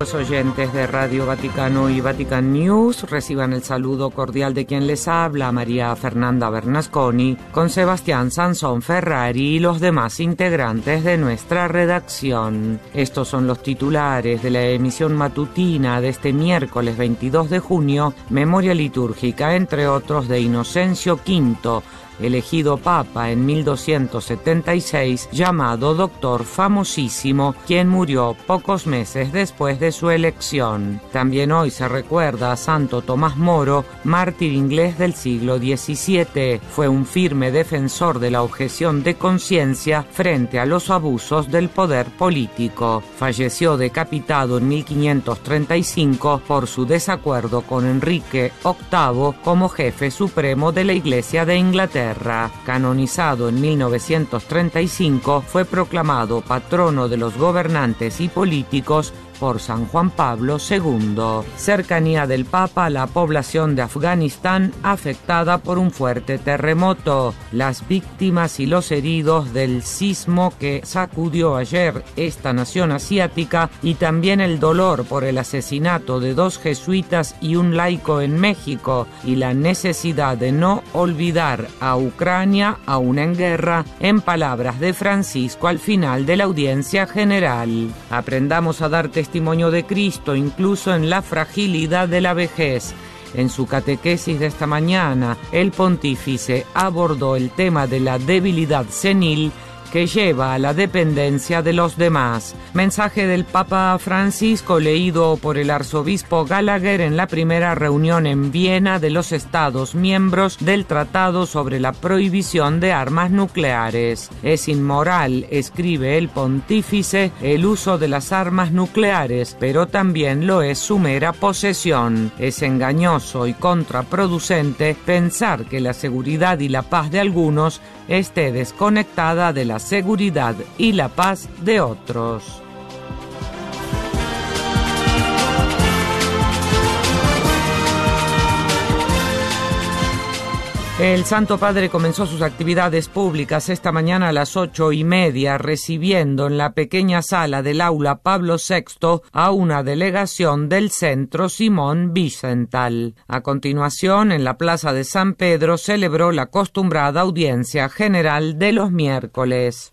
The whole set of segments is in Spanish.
Los oyentes de Radio Vaticano y Vatican News reciban el saludo cordial de quien les habla, María Fernanda Bernasconi, con Sebastián Sansón Ferrari y los demás integrantes de nuestra redacción. Estos son los titulares de la emisión matutina de este miércoles 22 de junio, memoria litúrgica, entre otros, de Inocencio V, elegido papa en 1276, llamado doctor famosísimo, quien murió pocos meses después de su elección. También hoy se recuerda a Santo Tomás Moro, mártir inglés del siglo XVII. Fue un firme defensor de la objeción de conciencia frente a los abusos del poder político. Falleció decapitado en 1535 por su desacuerdo con Enrique VIII como jefe supremo de la Iglesia de Inglaterra canonizado en 1935, fue proclamado patrono de los gobernantes y políticos por San Juan Pablo II. Cercanía del Papa a la población de Afganistán afectada por un fuerte terremoto. Las víctimas y los heridos del sismo que sacudió ayer esta nación asiática y también el dolor por el asesinato de dos jesuitas y un laico en México y la necesidad de no olvidar a Ucrania aún en guerra en palabras de Francisco al final de la audiencia general. Aprendamos a dar testimonio de Cristo incluso en la fragilidad de la vejez. En su catequesis de esta mañana, el pontífice abordó el tema de la debilidad senil que lleva a la dependencia de los demás. Mensaje del Papa Francisco leído por el arzobispo Gallagher en la primera reunión en Viena de los Estados miembros del Tratado sobre la Prohibición de Armas Nucleares. Es inmoral, escribe el pontífice, el uso de las armas nucleares, pero también lo es su mera posesión. Es engañoso y contraproducente pensar que la seguridad y la paz de algunos esté desconectada de la seguridad y la paz de otros. El Santo Padre comenzó sus actividades públicas esta mañana a las ocho y media, recibiendo en la pequeña sala del aula Pablo VI a una delegación del Centro Simón Vicental. A continuación, en la Plaza de San Pedro celebró la acostumbrada audiencia general de los miércoles.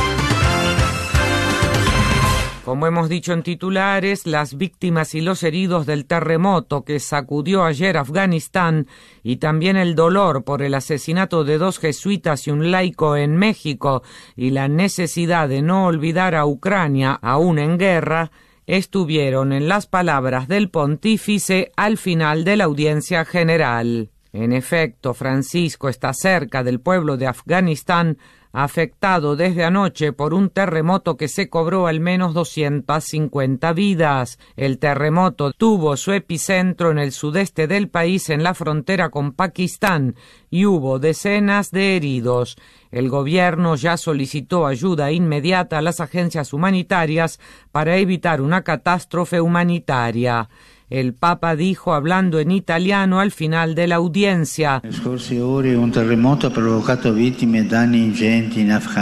Como hemos dicho en titulares, las víctimas y los heridos del terremoto que sacudió ayer Afganistán y también el dolor por el asesinato de dos jesuitas y un laico en México y la necesidad de no olvidar a Ucrania aún en guerra, estuvieron en las palabras del pontífice al final de la audiencia general. En efecto, Francisco está cerca del pueblo de Afganistán afectado desde anoche por un terremoto que se cobró al menos 250 vidas. El terremoto tuvo su epicentro en el sudeste del país en la frontera con Pakistán y hubo decenas de heridos. El gobierno ya solicitó ayuda inmediata a las agencias humanitarias para evitar una catástrofe humanitaria. El Papa dijo hablando en italiano al final de la audiencia.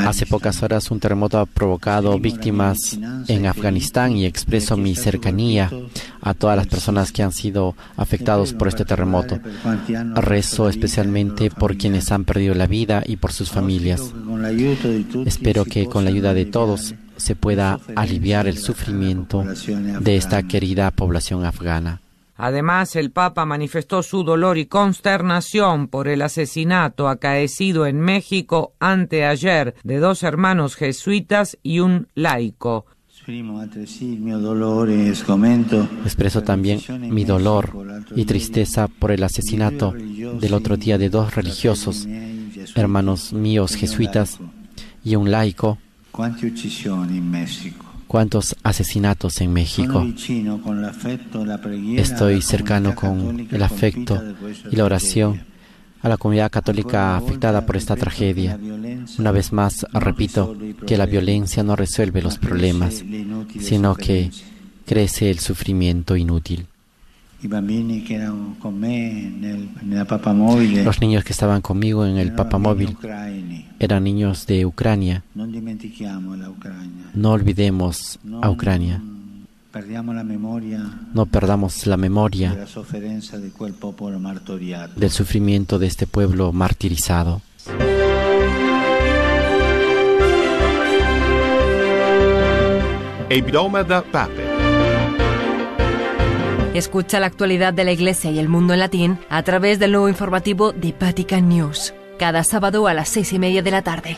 Hace pocas horas un terremoto ha provocado víctimas en Afganistán y expreso mi cercanía a todas las personas que han sido afectados por este terremoto. Rezo especialmente por quienes han perdido la vida y por sus familias. Espero que con la ayuda de todos se pueda aliviar el sufrimiento de esta querida población afgana. Además, el Papa manifestó su dolor y consternación por el asesinato acaecido en México anteayer de dos hermanos jesuitas y un laico. Expreso también mi dolor y tristeza por el asesinato del otro día de dos religiosos hermanos míos jesuitas y un laico, cuántos asesinatos en México. Estoy cercano con el afecto y la oración a la comunidad católica afectada por esta tragedia. Una vez más, repito que la violencia no resuelve los problemas, sino que crece el sufrimiento inútil. Los niños que estaban conmigo en el papamóvil eran niños de Ucrania. No olvidemos a Ucrania. No perdamos la memoria del sufrimiento de este pueblo martirizado. Escucha la actualidad de la Iglesia y el mundo en latín a través del nuevo informativo de Vatican News, cada sábado a las seis y media de la tarde.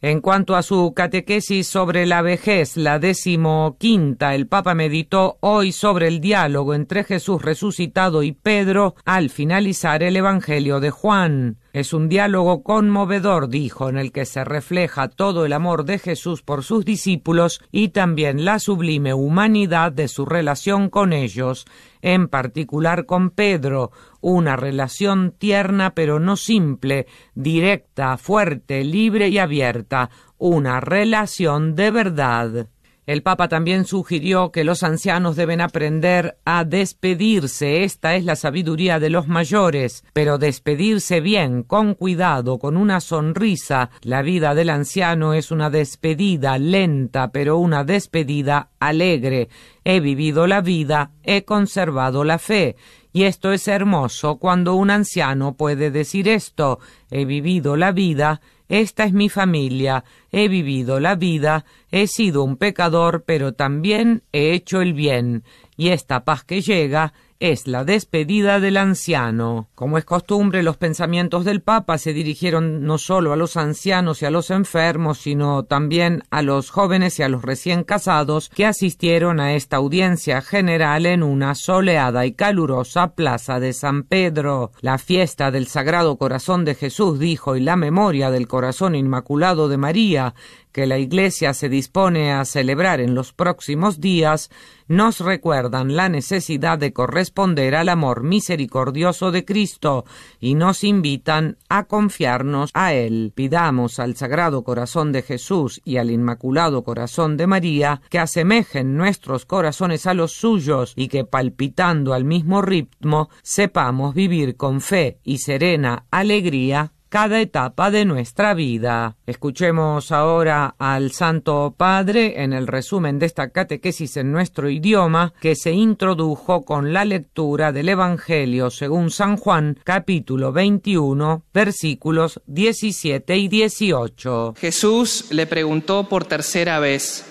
En cuanto a su catequesis sobre la vejez, la decimoquinta, el Papa meditó hoy sobre el diálogo entre Jesús resucitado y Pedro al finalizar el Evangelio de Juan. Es un diálogo conmovedor, dijo, en el que se refleja todo el amor de Jesús por sus discípulos y también la sublime humanidad de su relación con ellos, en particular con Pedro, una relación tierna pero no simple, directa, fuerte, libre y abierta, una relación de verdad. El Papa también sugirió que los ancianos deben aprender a despedirse. Esta es la sabiduría de los mayores, pero despedirse bien, con cuidado, con una sonrisa. La vida del anciano es una despedida lenta, pero una despedida alegre. He vivido la vida, he conservado la fe. Y esto es hermoso cuando un anciano puede decir esto. He vivido la vida, esta es mi familia, he vivido la vida, he sido un pecador, pero también he hecho el bien, y esta paz que llega es la despedida del anciano. Como es costumbre, los pensamientos del Papa se dirigieron no solo a los ancianos y a los enfermos, sino también a los jóvenes y a los recién casados que asistieron a esta audiencia general en una soleada y calurosa plaza de San Pedro. La fiesta del Sagrado Corazón de Jesús, dijo, y la memoria del Corazón Inmaculado de María, que la Iglesia se dispone a celebrar en los próximos días nos recuerdan la necesidad de corresponder al amor misericordioso de Cristo y nos invitan a confiarnos a Él. Pidamos al Sagrado Corazón de Jesús y al Inmaculado Corazón de María que asemejen nuestros corazones a los suyos y que palpitando al mismo ritmo sepamos vivir con fe y serena alegría cada etapa de nuestra vida. Escuchemos ahora al Santo Padre en el resumen de esta catequesis en nuestro idioma que se introdujo con la lectura del Evangelio según San Juan capítulo 21 versículos 17 y 18. Jesús le preguntó por tercera vez,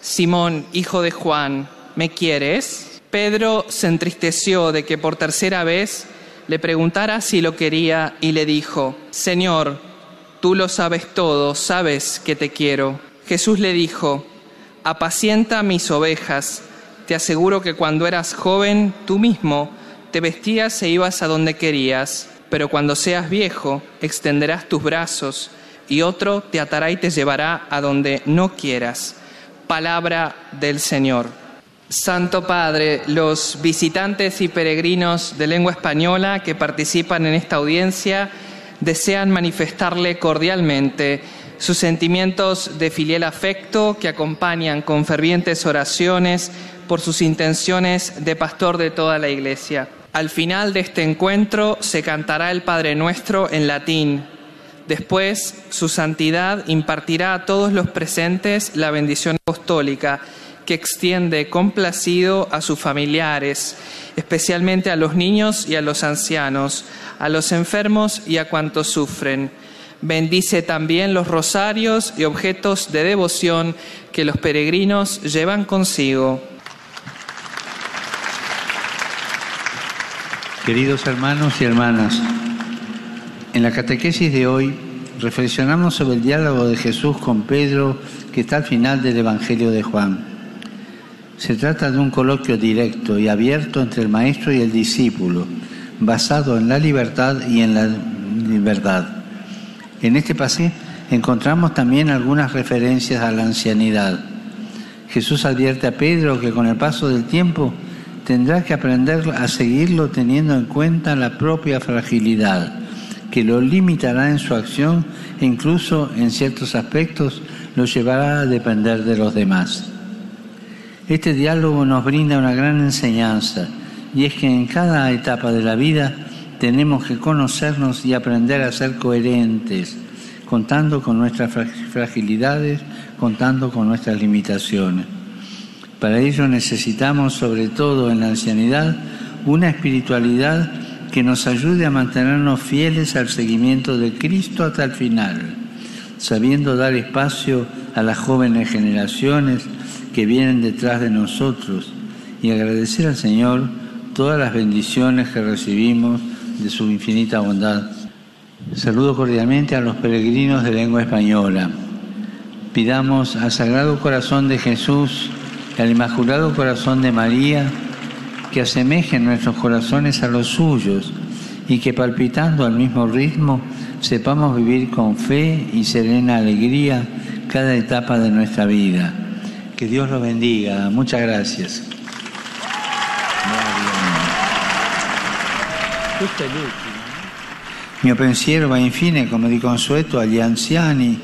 Simón, hijo de Juan, ¿me quieres? Pedro se entristeció de que por tercera vez le preguntara si lo quería y le dijo, Señor, tú lo sabes todo, sabes que te quiero. Jesús le dijo, apacienta mis ovejas, te aseguro que cuando eras joven tú mismo te vestías e ibas a donde querías, pero cuando seas viejo extenderás tus brazos y otro te atará y te llevará a donde no quieras. Palabra del Señor. Santo Padre, los visitantes y peregrinos de lengua española que participan en esta audiencia desean manifestarle cordialmente sus sentimientos de filial afecto que acompañan con fervientes oraciones por sus intenciones de pastor de toda la Iglesia. Al final de este encuentro se cantará el Padre Nuestro en latín. Después, su santidad impartirá a todos los presentes la bendición apostólica que extiende complacido a sus familiares, especialmente a los niños y a los ancianos, a los enfermos y a cuantos sufren. Bendice también los rosarios y objetos de devoción que los peregrinos llevan consigo. Queridos hermanos y hermanas, en la catequesis de hoy reflexionamos sobre el diálogo de Jesús con Pedro que está al final del Evangelio de Juan. Se trata de un coloquio directo y abierto entre el maestro y el discípulo, basado en la libertad y en la verdad. En este pasaje encontramos también algunas referencias a la ancianidad. Jesús advierte a Pedro que con el paso del tiempo tendrá que aprender a seguirlo teniendo en cuenta la propia fragilidad, que lo limitará en su acción e incluso en ciertos aspectos lo llevará a depender de los demás. Este diálogo nos brinda una gran enseñanza y es que en cada etapa de la vida tenemos que conocernos y aprender a ser coherentes, contando con nuestras fragilidades, contando con nuestras limitaciones. Para ello necesitamos, sobre todo en la ancianidad, una espiritualidad que nos ayude a mantenernos fieles al seguimiento de Cristo hasta el final, sabiendo dar espacio a las jóvenes generaciones que vienen detrás de nosotros y agradecer al Señor todas las bendiciones que recibimos de su infinita bondad. Saludo cordialmente a los peregrinos de lengua española. Pidamos al Sagrado Corazón de Jesús y al Inmaculado Corazón de María que asemejen nuestros corazones a los suyos y que palpitando al mismo ritmo sepamos vivir con fe y serena alegría cada etapa de nuestra vida. Que Dios lo bendiga. Muchas gracias. Mi pensiero va infine come di consueto agli anziani.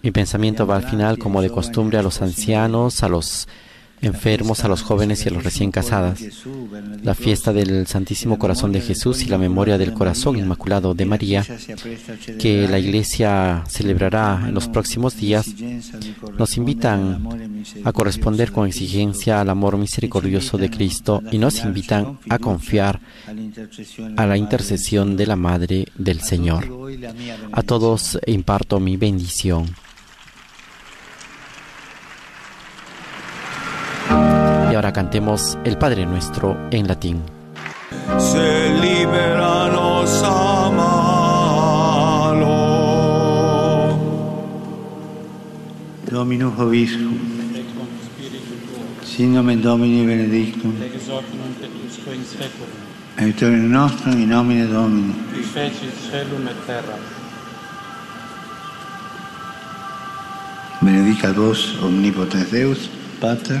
Mi pensamiento va al final como de costumbre a los ancianos, a los enfermos, a los jóvenes y a los recién casadas. La fiesta del Santísimo Corazón de Jesús y la memoria del Corazón Inmaculado de María, que la Iglesia celebrará en los próximos días, nos invitan a corresponder con exigencia al amor misericordioso de Cristo y nos invitan a confiar a la intercesión de la Madre del Señor. A todos imparto mi bendición. Ahora cantemos el Padre Nuestro en latín. Se liberanos amalo. Dominus Vobiscum. Sin nomen Domini benedictum. Et usque in nomine Domini. Qui fecit celum et terra. Benedicat vos omnipotens Deus, Pater,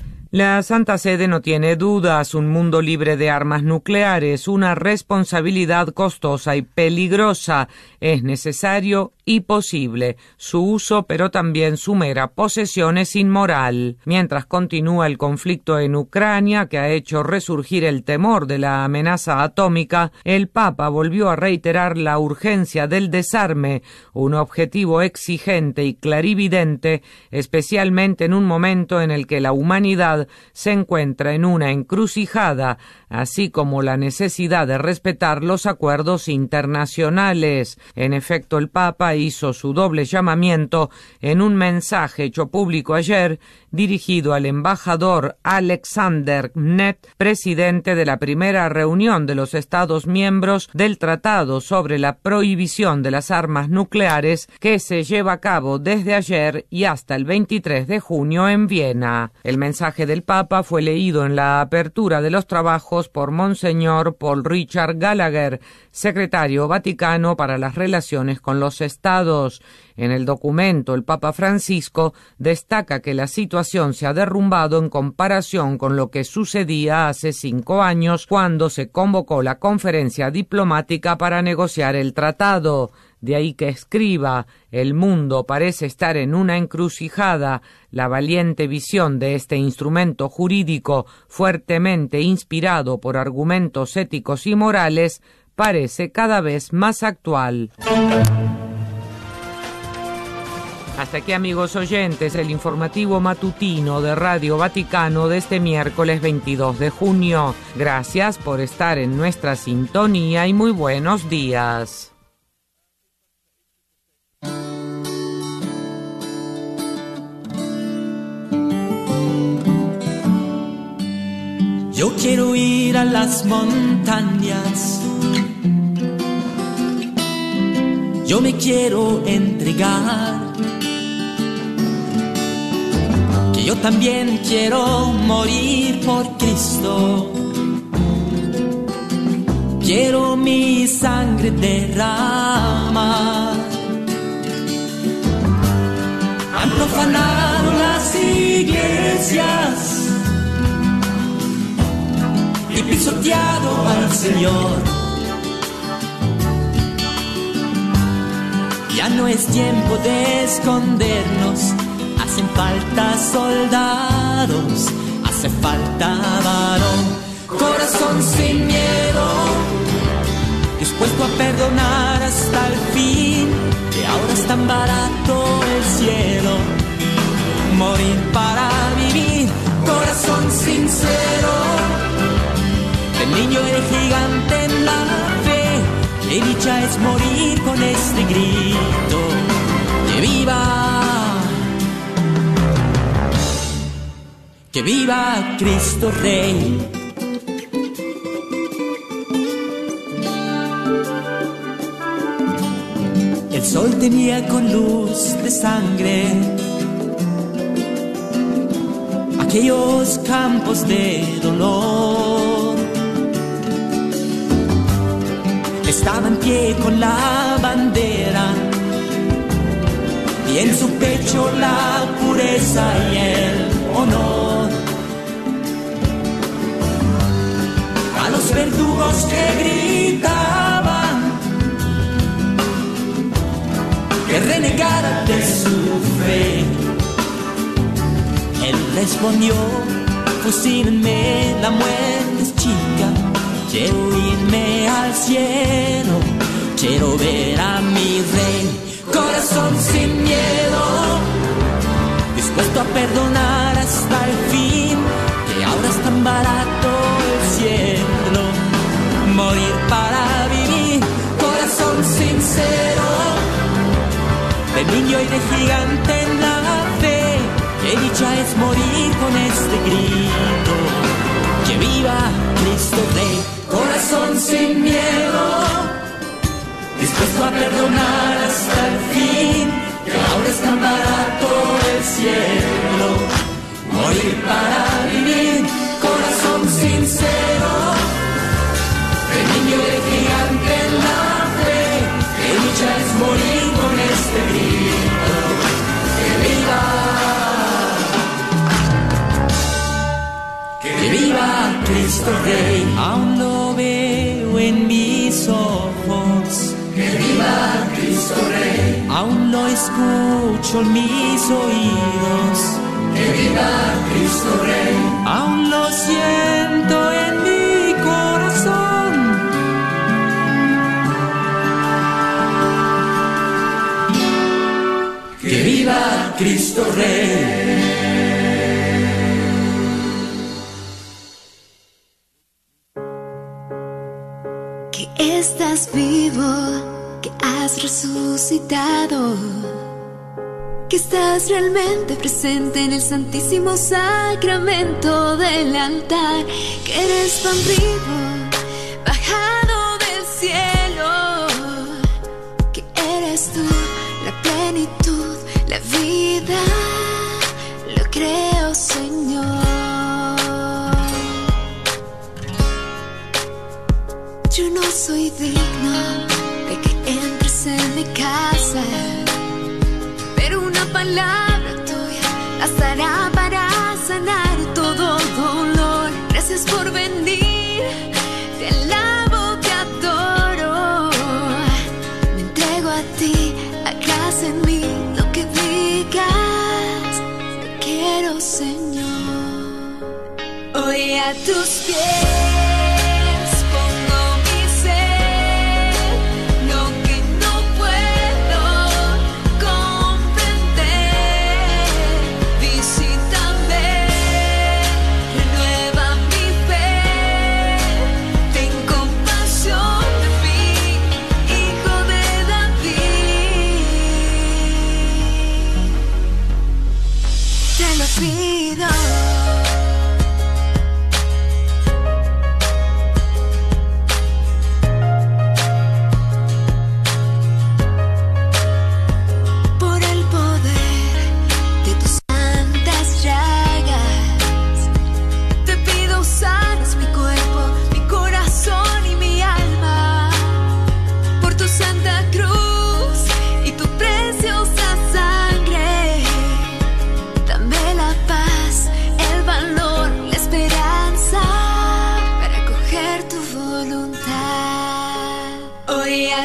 La Santa Sede no tiene dudas, un mundo libre de armas nucleares, una responsabilidad costosa y peligrosa, es necesario y posible su uso, pero también su mera posesión es inmoral. Mientras continúa el conflicto en Ucrania, que ha hecho resurgir el temor de la amenaza atómica, el Papa volvió a reiterar la urgencia del desarme, un objetivo exigente y clarividente, especialmente en un momento en el que la humanidad se encuentra en una encrucijada, así como la necesidad de respetar los acuerdos internacionales. En efecto, el Papa hizo su doble llamamiento en un mensaje hecho público ayer dirigido al embajador Alexander Net, presidente de la primera reunión de los Estados miembros del Tratado sobre la prohibición de las armas nucleares que se lleva a cabo desde ayer y hasta el 23 de junio en Viena. El mensaje del Papa fue leído en la apertura de los trabajos por Monseñor Paul Richard Gallagher, secretario vaticano para las relaciones con los estados. En el documento, el Papa Francisco destaca que la situación se ha derrumbado en comparación con lo que sucedía hace cinco años cuando se convocó la conferencia diplomática para negociar el tratado. De ahí que escriba El mundo parece estar en una encrucijada. La valiente visión de este instrumento jurídico, fuertemente inspirado por argumentos éticos y morales, parece cada vez más actual. Hasta aquí amigos oyentes, el informativo matutino de Radio Vaticano de este miércoles 22 de junio. Gracias por estar en nuestra sintonía y muy buenos días. Yo quiero ir a las montañas. Yo me quiero entregar. Que yo también quiero morir por Cristo. Quiero mi sangre derramar. Han profanado las iglesias y pisoteado al Señor. Ya no es tiempo de escondernos, hacen falta soldados, hace falta varón, corazón sin miedo, dispuesto a perdonar hasta el fin, que ahora es tan barato el cielo, morir para vivir, corazón sincero el niño el gigante en la fe. Qué dicha es morir con este grito. Que viva. Que viva Cristo Rey. El sol tenía con luz de sangre aquellos campos de dolor. Estaba en pie con la bandera y en su pecho la pureza y el honor. A los verdugos que gritaban que renegara de su fe, él respondió, fusílenme, la muerte Quiero irme al cielo, quiero ver a mi rey, corazón sin miedo, dispuesto a perdonar hasta el fin, que ahora es tan barato el cielo, morir para vivir, corazón sincero, de niño y de gigante en la fe, que dicha es morir con este grito, que viva corazón sin miedo, dispuesto a perdonar hasta el fin, que ahora es tan barato el cielo, morir para vivir, corazón sincero, de niño de gigante en la fe, que dicha es morir con este grito, que viva. Que viva Cristo Rey, aún lo veo en mis ojos. Que viva Cristo Rey, aún lo escucho en mis oídos. Que viva Cristo Rey, aún lo siento en mi corazón. Que viva Cristo Rey. Estás vivo, que has resucitado, que estás realmente presente en el santísimo sacramento del altar, que eres pan vivo, bajado del cielo, que eres tú la plenitud, la vida, lo creo Señor. Yo no soy digno de que entres en mi casa, pero una palabra tuya bastará para sanar todo dolor. Gracias por venir, te alabo, te adoro. Me entrego a ti, hagas en mí lo que digas. Te quiero, Señor. Hoy a tus pies.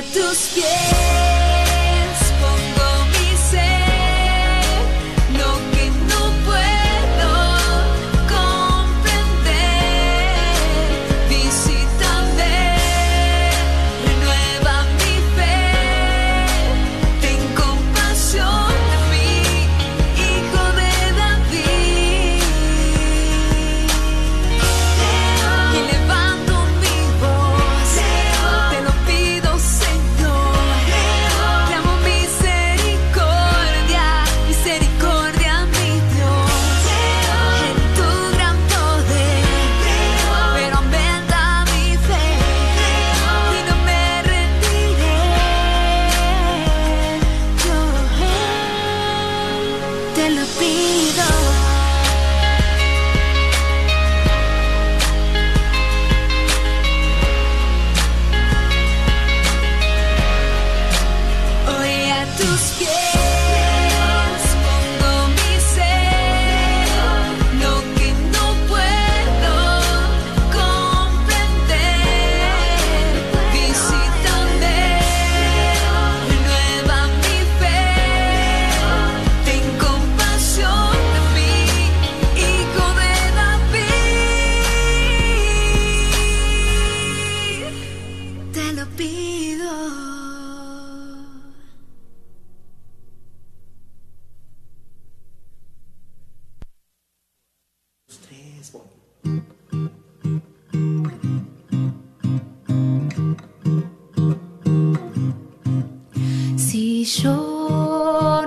tus pies.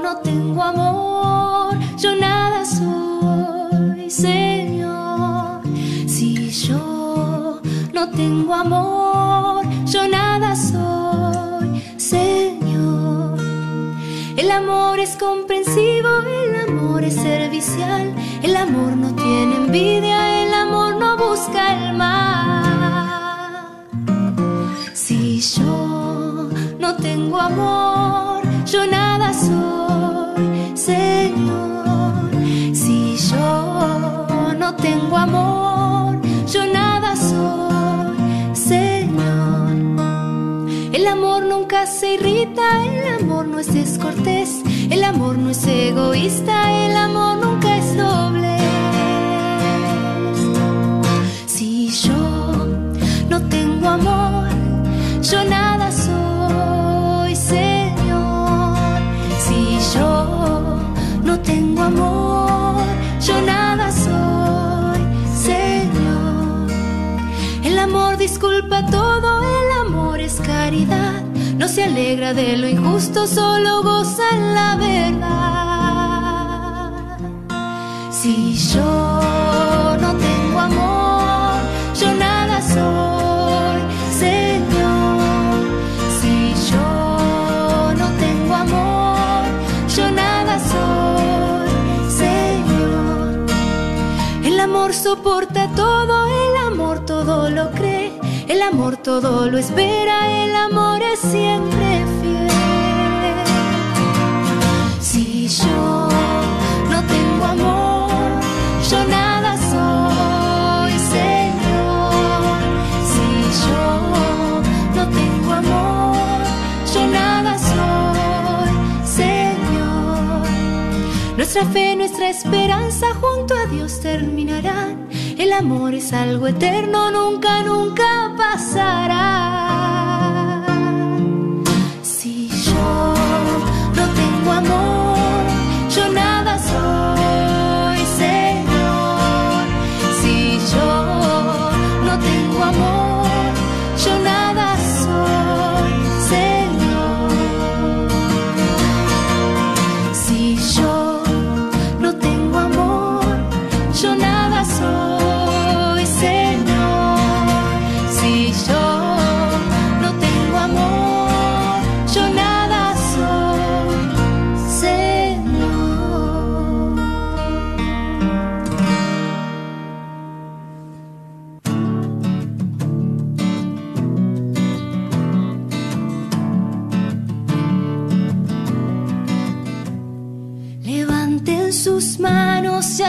No tengo amor, yo nada soy, Señor. Si yo no tengo amor, yo nada soy, Señor. El amor es comprensivo, el amor es servicial, el amor no tiene envidia, el amor no busca el mal. Si yo no tengo amor, yo nada amor, yo nada soy, Señor. El amor nunca se irrita, el amor no es descortés, el amor no es egoísta, el amor nunca es doble. Si yo no tengo amor, yo nada soy, Señor. Si yo no tengo amor, yo nada disculpa todo, el amor es caridad. No se alegra de lo injusto, solo goza la verdad. Si yo no tengo amor, yo nada soy, Señor. Si yo no tengo amor, yo nada soy, Señor. El amor soporta todo, el amor todo lo cree, el amor todo lo espera, el amor es siempre fiel. Si yo no tengo amor, yo nada soy, Señor. Si yo no tengo amor, yo nada soy, Señor. Nuestra fe, nuestra esperanza junto a Dios terminarán. El amor es algo eterno, nunca, nunca pasará.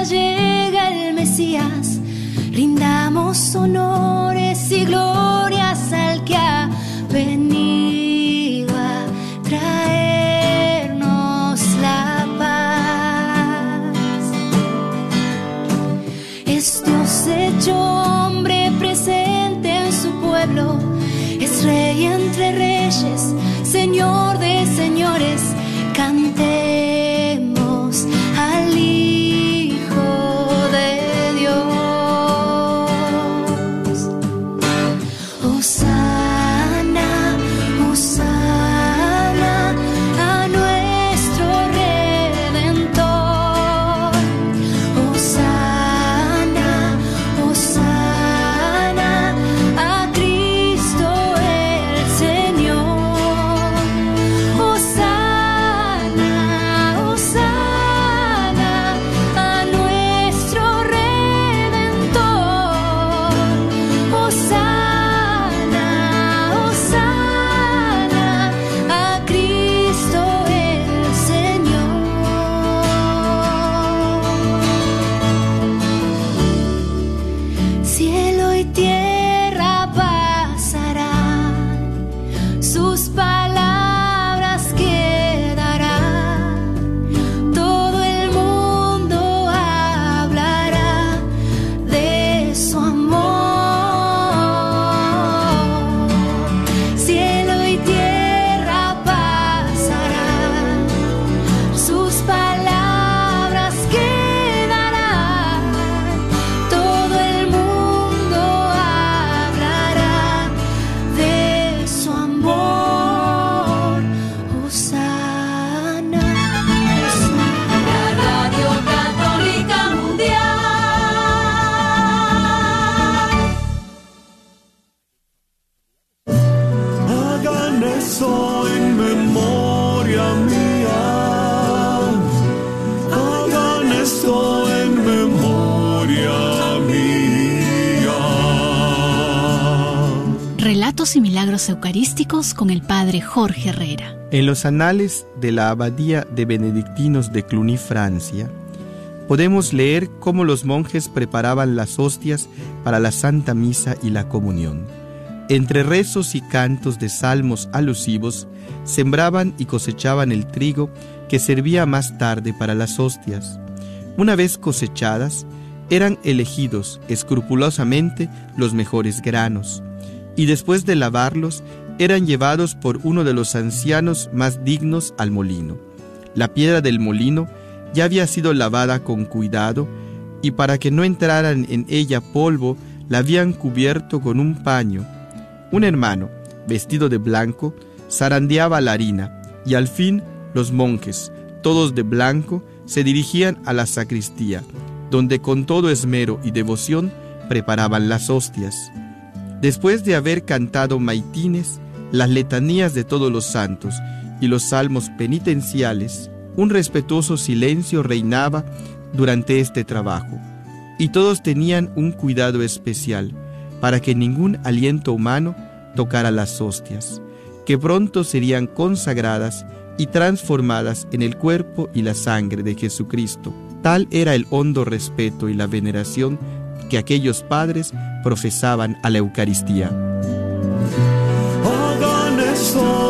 Llega el Mesías. Rindamos honores y glorias Con el Padre Jorge Herrera. En los anales de la Abadía de Benedictinos de Cluny, Francia, podemos leer cómo los monjes preparaban las hostias para la Santa Misa y la Comunión. Entre rezos y cantos de salmos alusivos, sembraban y cosechaban el trigo que servía más tarde para las hostias. Una vez cosechadas, eran elegidos escrupulosamente los mejores granos y después de lavarlos eran llevados por uno de los ancianos más dignos al molino. La piedra del molino ya había sido lavada con cuidado y para que no entraran en ella polvo, la habían cubierto con un paño. Un hermano, vestido de blanco, zarandeaba la harina y al fin los monjes, todos de blanco, se dirigían a la sacristía, donde con todo esmero y devoción preparaban las hostias. Después de haber cantado maitines, las letanías de todos los santos y los salmos penitenciales, un respetuoso silencio reinaba durante este trabajo, y todos tenían un cuidado especial para que ningún aliento humano tocara las hostias, que pronto serían consagradas y transformadas en el cuerpo y la sangre de Jesucristo. Tal era el hondo respeto y la veneración que aquellos padres profesaban a la Eucaristía. slow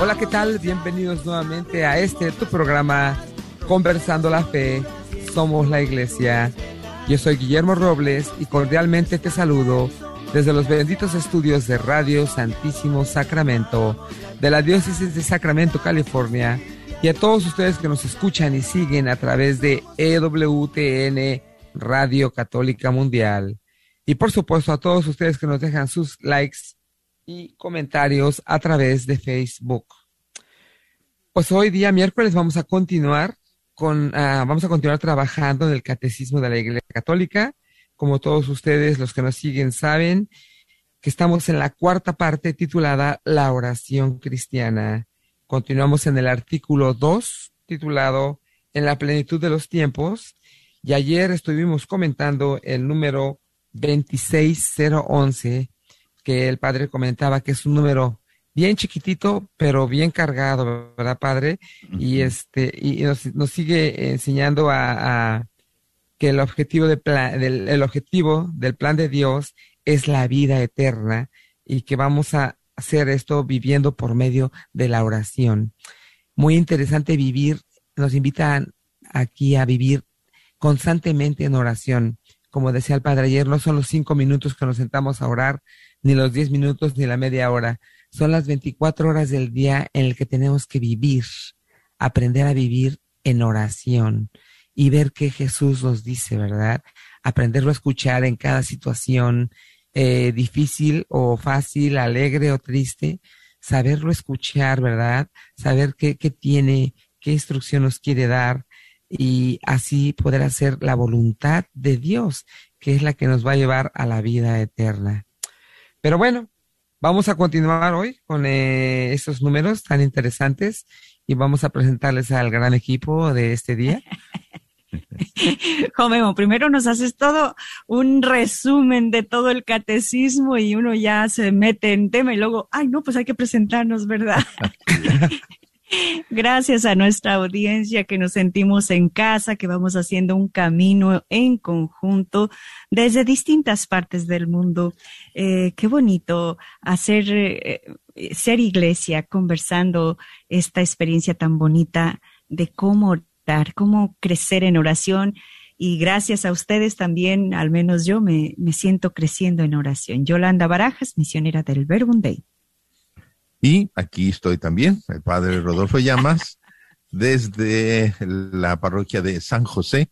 Hola, ¿qué tal? Bienvenidos nuevamente a este tu programa Conversando la Fe. Somos la Iglesia. Yo soy Guillermo Robles y cordialmente te saludo desde los benditos estudios de Radio Santísimo Sacramento de la Diócesis de Sacramento, California, y a todos ustedes que nos escuchan y siguen a través de EWTN Radio Católica Mundial. Y por supuesto a todos ustedes que nos dejan sus likes y comentarios a través de Facebook. Pues hoy día miércoles vamos a continuar con, ah, vamos a continuar trabajando en el catecismo de la Iglesia Católica. Como todos ustedes, los que nos siguen, saben que estamos en la cuarta parte titulada La oración cristiana. Continuamos en el artículo 2, titulado En la plenitud de los tiempos. Y ayer estuvimos comentando el número 26011, que el padre comentaba que es un número bien chiquitito, pero bien cargado, ¿verdad, padre? Y este, y nos, nos sigue enseñando a, a que el objetivo, de del, el objetivo del plan de Dios es la vida eterna y que vamos a hacer esto viviendo por medio de la oración. Muy interesante vivir, nos invitan aquí a vivir constantemente en oración. Como decía el padre ayer, no son los cinco minutos que nos sentamos a orar, ni los diez minutos, ni la media hora. Son las 24 horas del día en el que tenemos que vivir, aprender a vivir en oración y ver qué Jesús nos dice, ¿verdad? Aprenderlo a escuchar en cada situación eh, difícil o fácil, alegre o triste, saberlo escuchar, ¿verdad? Saber qué, qué tiene, qué instrucción nos quiere dar y así poder hacer la voluntad de Dios, que es la que nos va a llevar a la vida eterna. Pero bueno, vamos a continuar hoy con eh, estos números tan interesantes y vamos a presentarles al gran equipo de este día. Jomemo, primero nos haces todo un resumen de todo el catecismo y uno ya se mete en tema y luego, ay, no, pues hay que presentarnos, ¿verdad? Gracias a nuestra audiencia que nos sentimos en casa, que vamos haciendo un camino en conjunto desde distintas partes del mundo. Eh, qué bonito hacer, eh, ser iglesia, conversando esta experiencia tan bonita de cómo orar, cómo crecer en oración. Y gracias a ustedes también, al menos yo me, me siento creciendo en oración. Yolanda Barajas, misionera del Verbum Day. Y aquí estoy también, el padre Rodolfo Llamas, desde la parroquia de San José,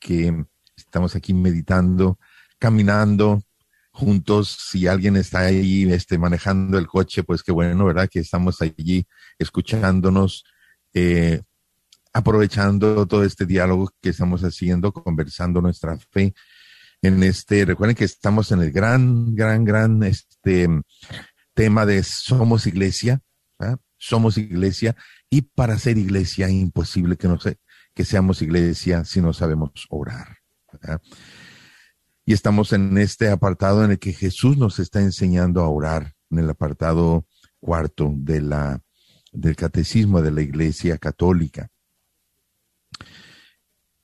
que estamos aquí meditando, caminando juntos. Si alguien está ahí este, manejando el coche, pues qué bueno, ¿verdad? Que estamos allí escuchándonos, eh, aprovechando todo este diálogo que estamos haciendo, conversando nuestra fe en este, recuerden que estamos en el gran, gran, gran, este, tema de somos iglesia, ¿ah? somos iglesia, y para ser iglesia imposible que, no se, que seamos iglesia si no sabemos orar. ¿verdad? Y estamos en este apartado en el que Jesús nos está enseñando a orar, en el apartado cuarto de la, del catecismo de la iglesia católica.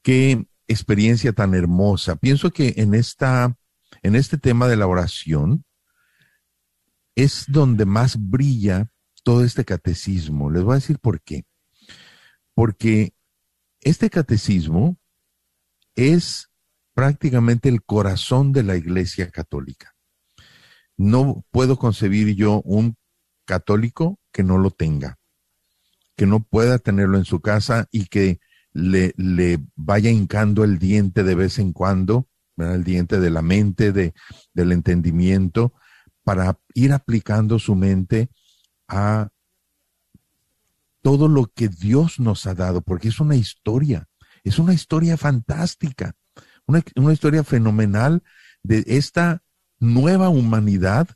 Qué experiencia tan hermosa. Pienso que en esta, en este tema de la oración, es donde más brilla todo este catecismo. Les voy a decir por qué. Porque este catecismo es prácticamente el corazón de la Iglesia Católica. No puedo concebir yo un católico que no lo tenga, que no pueda tenerlo en su casa y que le, le vaya hincando el diente de vez en cuando, el diente de la mente, de, del entendimiento, para ir aplicando su mente a todo lo que Dios nos ha dado, porque es una historia, es una historia fantástica, una, una, historia fenomenal de esta nueva humanidad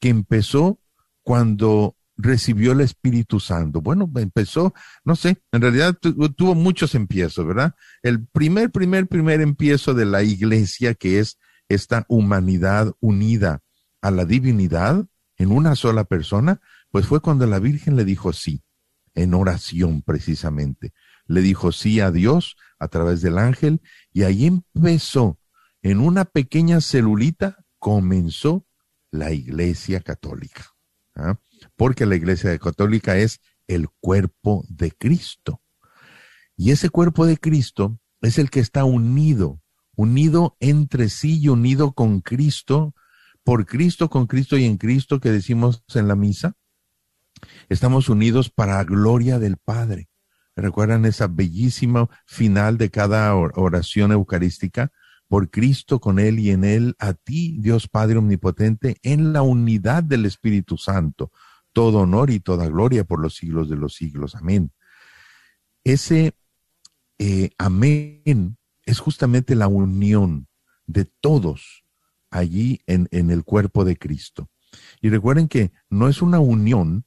que empezó cuando recibió el Espíritu Santo. Bueno, empezó, no sé, en realidad tu, tuvo muchos empiezos, ¿verdad? El primer, primer, primer empiezo de la iglesia, que es esta humanidad unida a la divinidad en una sola persona, pues fue cuando la Virgen le dijo sí, en oración precisamente. Le dijo sí a Dios a través del ángel y ahí empezó, en una pequeña celulita, comenzó la Iglesia Católica. ¿ah? Porque la Iglesia Católica es el cuerpo de Cristo. Y ese cuerpo de Cristo es el que está unido, unido entre sí y unido con Cristo por Cristo, con Cristo y en Cristo que decimos en la misa, estamos unidos para la gloria del Padre. ¿Recuerdan esa bellísima final de cada oración eucarística? Por Cristo, con Él y en Él, a ti, Dios Padre Omnipotente, en la unidad del Espíritu Santo, todo honor y toda gloria por los siglos de los siglos. Amén. Ese eh, amén es justamente la unión de todos allí en, en el cuerpo de Cristo. Y recuerden que no es una unión,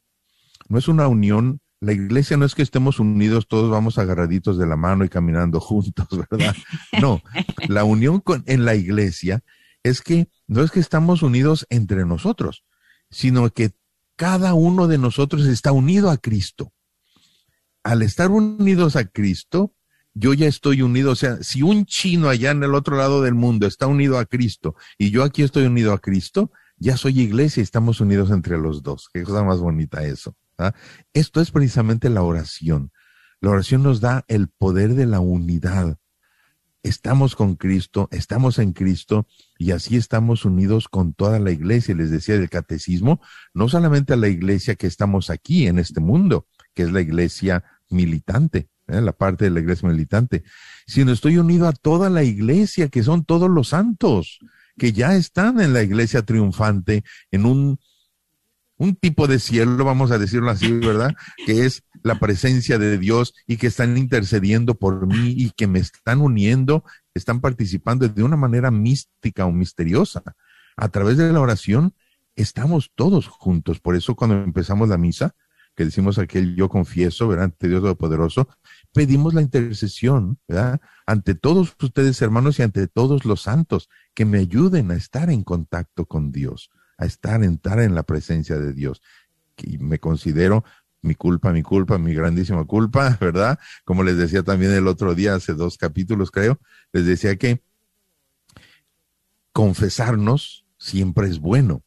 no es una unión la iglesia no es que estemos unidos, todos vamos agarraditos de la mano y caminando juntos, ¿verdad? No, la unión con, en la iglesia es que no es que estamos unidos entre nosotros, sino que cada uno de nosotros está unido a Cristo. Al estar unidos a Cristo, yo ya estoy unido, o sea, si un chino allá en el otro lado del mundo está unido a Cristo y yo aquí estoy unido a Cristo, ya soy iglesia y estamos unidos entre los dos. Qué cosa más bonita eso. ¿ah? Esto es precisamente la oración. La oración nos da el poder de la unidad. Estamos con Cristo, estamos en Cristo y así estamos unidos con toda la iglesia. Les decía del catecismo, no solamente a la iglesia que estamos aquí en este mundo, que es la iglesia militante, ¿eh? la parte de la iglesia militante, sino estoy unido a toda la iglesia, que son todos los santos, que ya están en la iglesia triunfante, en un, un tipo de cielo, vamos a decirlo así, ¿verdad? Que es la presencia de Dios y que están intercediendo por mí y que me están uniendo, están participando de una manera mística o misteriosa. A través de la oración estamos todos juntos. Por eso cuando empezamos la misa, que decimos aquel yo confieso, ¿verdad? Dios Todopoderoso, pedimos la intercesión, ¿verdad? Ante todos ustedes, hermanos, y ante todos los santos, que me ayuden a estar en contacto con Dios, a estar, entrar en la presencia de Dios. Y me considero mi culpa, mi culpa, mi grandísima culpa, ¿verdad? Como les decía también el otro día, hace dos capítulos creo, les decía que confesarnos siempre es bueno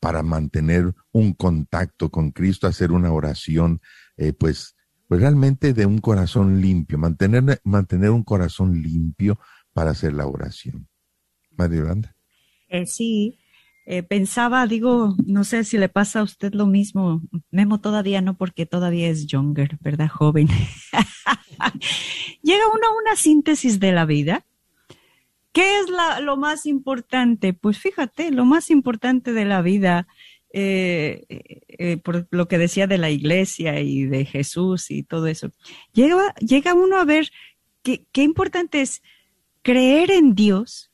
para mantener un contacto con Cristo, hacer una oración, eh, pues, pues realmente de un corazón limpio, mantener, mantener un corazón limpio para hacer la oración. María Yolanda. Eh, sí, eh, pensaba, digo, no sé si le pasa a usted lo mismo. Memo todavía no, porque todavía es younger, ¿verdad? Joven. Llega uno a una síntesis de la vida. ¿Qué es lo más importante? Pues fíjate, lo más importante de la vida, eh, eh, por lo que decía de la iglesia y de Jesús y todo eso, llega, llega uno a ver qué, importante es creer en Dios,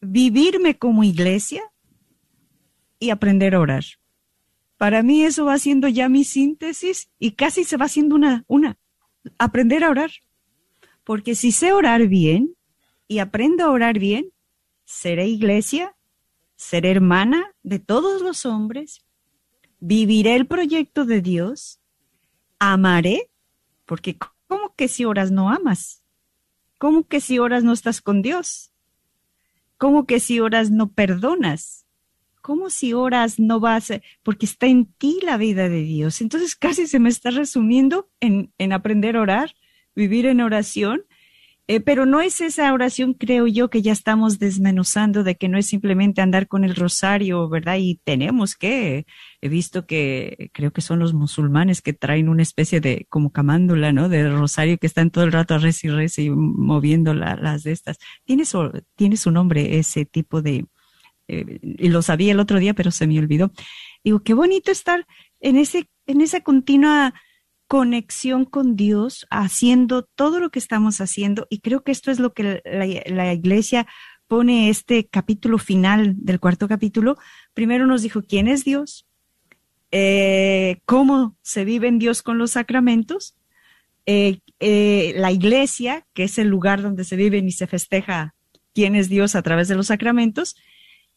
vivirme como iglesia y aprender a orar. Para mí eso va siendo ya mi síntesis y casi se va haciendo una, una, aprender a orar. Porque si sé orar bien y aprendo a orar bien, seré iglesia, seré hermana de todos los hombres, viviré el proyecto de Dios, amaré, porque ¿cómo que si oras no amas? ¿Cómo que si oras no estás con Dios? ¿Cómo que si oras no perdonas? ¿Cómo si oras no vas? Porque está en ti la vida de Dios. Entonces casi se me está resumiendo en, en aprender a orar, vivir en oración. Eh, pero no es esa oración, creo yo, que ya estamos desmenuzando de que no es simplemente andar con el rosario, ¿verdad? Y tenemos que, he visto que creo que son los musulmanes que traen una especie de como camándula, ¿no? De rosario que están todo el rato a res y res y moviendo las de estas. Tiene su, tiene su nombre ese tipo de, eh, y lo sabía el otro día, pero se me olvidó. Digo, qué bonito estar en ese, en esa continua conexión con Dios, haciendo todo lo que estamos haciendo, y creo que esto es lo que la, iglesia pone este capítulo final del cuarto capítulo. Primero nos dijo quién es Dios, eh, cómo se vive en Dios con los sacramentos, eh, eh, la iglesia, que es el lugar donde se vive y se festeja quién es Dios a través de los sacramentos,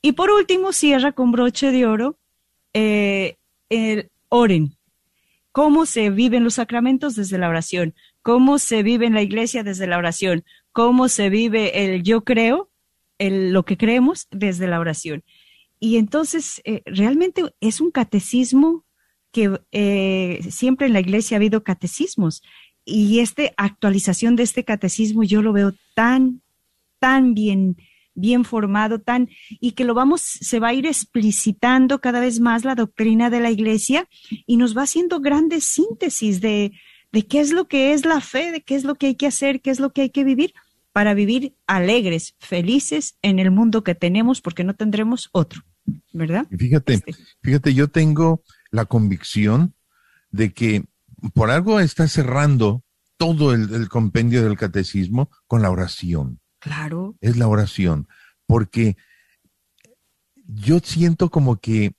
y por último, cierra con broche de oro el oren. ¿Cómo se viven los sacramentos desde la oración? ¿Cómo se vive en la iglesia desde la oración? ¿Cómo se vive el yo creo, el, lo que creemos desde la oración? Y entonces, eh, realmente es un catecismo que eh, siempre en la iglesia ha habido catecismos. Y esta actualización de este catecismo yo lo veo tan, tan bien bien formado, tan, y que lo vamos, se va a ir explicitando cada vez más la doctrina de la iglesia y nos va haciendo grandes síntesis de, de qué es lo que es la fe, de qué es lo que hay que hacer, qué es lo que hay que vivir para vivir alegres, felices en el mundo que tenemos, porque no tendremos otro, ¿verdad? fíjate, este. fíjate, yo tengo la convicción de que por algo está cerrando todo el, el compendio del catecismo con la oración. Claro. Es la oración, porque yo siento como que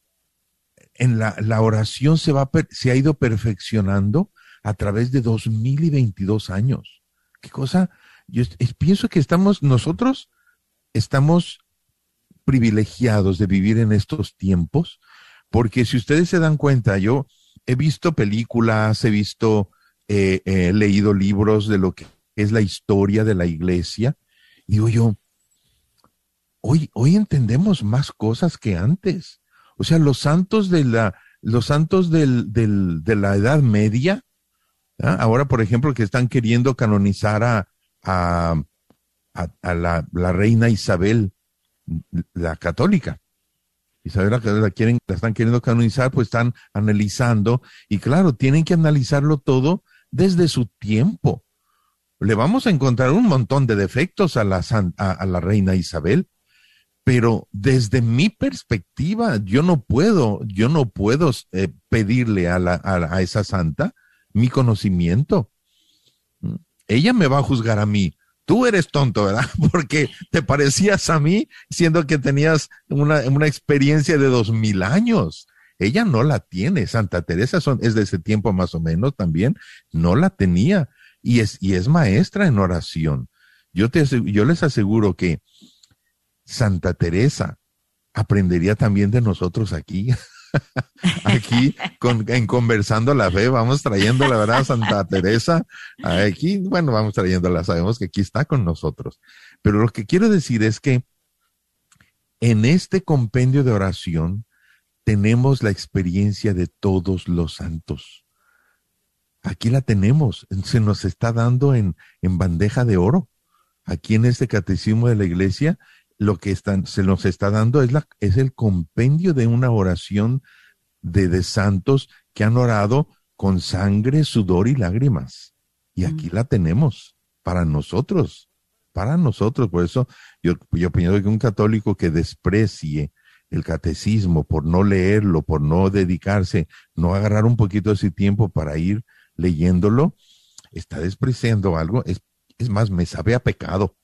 en la, la oración se, va, se ha ido perfeccionando a través de 2022 años. ¿Qué cosa? Yo pienso que estamos, nosotros estamos privilegiados de vivir en estos tiempos, porque si ustedes se dan cuenta, yo he visto películas, he visto, eh, he leído libros de lo que es la historia de la iglesia, digo yo, hoy, hoy entendemos más cosas que antes. O sea, los santos de la, los santos del, del, de la Edad Media, ¿ah? ahora, por ejemplo, que están queriendo canonizar a, a, la, la, reina Isabel, la católica. Isabel la, la, quieren, la están queriendo canonizar, pues están analizando, y claro, tienen que analizarlo todo desde su tiempo le vamos a encontrar un montón de defectos a la, a, a la reina Isabel, pero desde mi perspectiva, yo no puedo, yo no puedo eh, pedirle a, la, a, a, esa santa mi conocimiento. Ella me va a juzgar a mí. Tú eres tonto, ¿verdad? Porque te parecías a mí siendo que tenías una, una experiencia de dos mil años. Ella no la tiene. Santa Teresa es de ese tiempo más o menos también. No la tenía y es, y es maestra en oración. Yo, te, yo les aseguro que Santa Teresa aprendería también de nosotros aquí. aquí en Conversando la Fe, vamos trayendo la verdad Santa Teresa. Aquí, bueno, vamos trayéndola, sabemos que aquí está con nosotros. Pero lo que quiero decir es que en este compendio de oración tenemos la experiencia de todos los santos. Aquí la tenemos, se nos está dando en, en bandeja de oro. Aquí en este catecismo de la iglesia, lo que están, se nos está dando es, la, es el compendio de una oración de, de santos que han orado con sangre, sudor y lágrimas. Y aquí la tenemos para nosotros, para nosotros. Por eso yo, yo pienso que un católico que desprecie el catecismo por no leerlo, por no dedicarse, no agarrar un poquito de ese tiempo para ir leyéndolo, está despreciando algo. Es, es más, me sabe a pecado.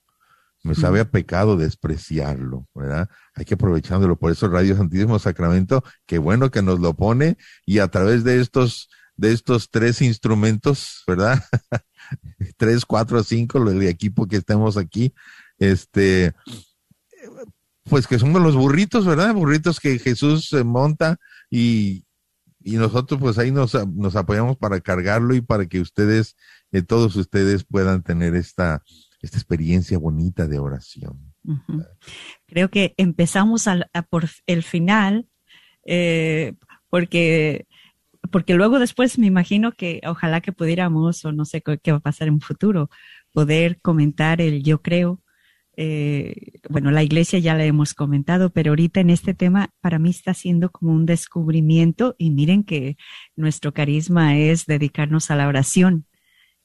Me sabe a pecado despreciarlo, ¿verdad? Hay que aprovechándolo. Por eso Radio Santísimo Sacramento, qué bueno que nos lo pone y a través de estos, de estos tres instrumentos, ¿verdad? tres, cuatro, cinco, el equipo que estemos aquí, este, pues que son los burritos, ¿verdad? Burritos que Jesús monta y, y nosotros pues ahí nos, nos apoyamos para cargarlo y para que ustedes, eh, todos ustedes puedan tener esta, esta experiencia bonita de oración. Creo que empezamos al- a, por el final, eh, porque, porque luego después me imagino que ojalá que pudiéramos, o no sé qué va a pasar en un futuro, poder comentar el yo creo. Eh, bueno, la iglesia ya la hemos comentado, pero ahorita en este tema para mí está siendo como un descubrimiento y miren que nuestro carisma es dedicarnos a la oración.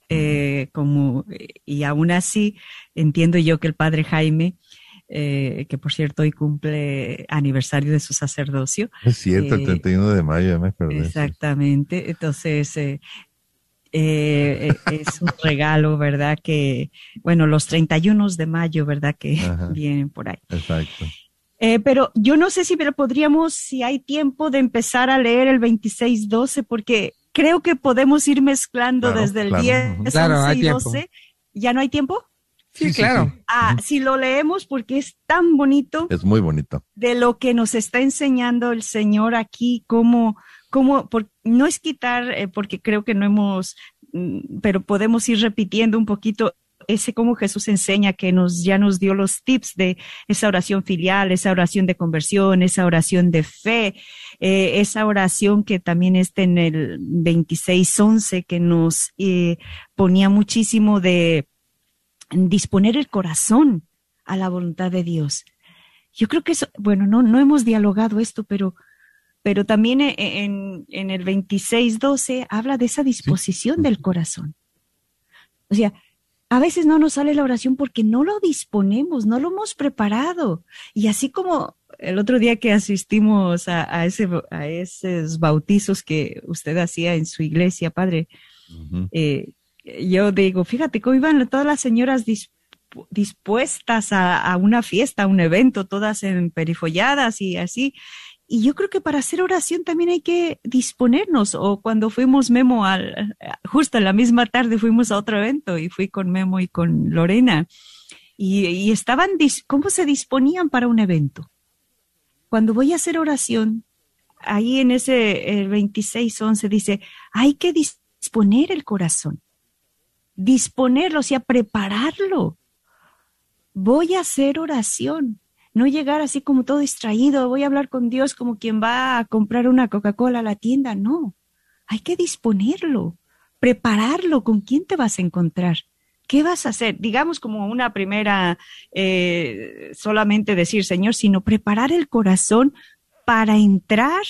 Eh, como, y aún así entiendo yo que el padre Jaime, eh, que por cierto hoy cumple aniversario de su sacerdocio. Es cierto, el eh, 31 de mayo, me. Exactamente. Entonces, eh, eh, es un regalo, ¿verdad? Que, bueno, los 31 de mayo, ¿verdad? Que Ajá. vienen por ahí. Exacto. Eh, pero yo no sé si pero podríamos, si hay tiempo de empezar a leer el 26-12, porque creo que podemos ir mezclando Claro, desde el claro. 10, Ujú. Claro, 11 hay y tiempo. 12. ¿Ya no hay tiempo? Sí, Sí, sí, claro. sí. Ah, si lo leemos porque es tan bonito Es muy bonito. de lo que nos está enseñando el Señor aquí, cómo, cómo, por- no es quitar, eh, porque creo que no hemos, mm, pero podemos ir repitiendo un poquito ese cómo Jesús enseña que nos, ya nos dio los tips de esa oración filial, esa oración de conversión, esa oración de fe, eh, esa oración que también está en el 26.11 que nos eh, ponía muchísimo de disponer el corazón a la voluntad de Dios. Yo creo que eso, bueno, no, no hemos dialogado esto, pero, pero también e- en, en el 26.12 habla de esa disposición del corazón. O sea, a veces no nos sale la oración porque no lo disponemos, no lo hemos preparado. Y así como el otro día que asistimos a, a ese, a esos bautizos que usted hacía en su iglesia, padre, eh, yo digo, fíjate cómo iban todas las señoras dis- dispuestas a, a una fiesta, a un evento, todas emperifolladas y así. Y yo creo que para hacer oración también hay que disponernos. O cuando fuimos Memo al, justo en la misma tarde fuimos a otro evento y fui con Memo y con Lorena. Y, y estaban, ¿cómo se disponían para un evento? Cuando voy a hacer oración, ahí en ese el 26.11 dice, hay que disponer el corazón disponerlo, o sea, prepararlo. Voy a hacer oración, no llegar así como todo distraído, voy a hablar con Dios como quien va a comprar una Coca-Cola a la tienda, no. Hay que disponerlo, prepararlo, con quién te vas a encontrar. ¿Qué vas a hacer? Digamos como una primera, eh, solamente decir, Señor, sino preparar el corazón para entrar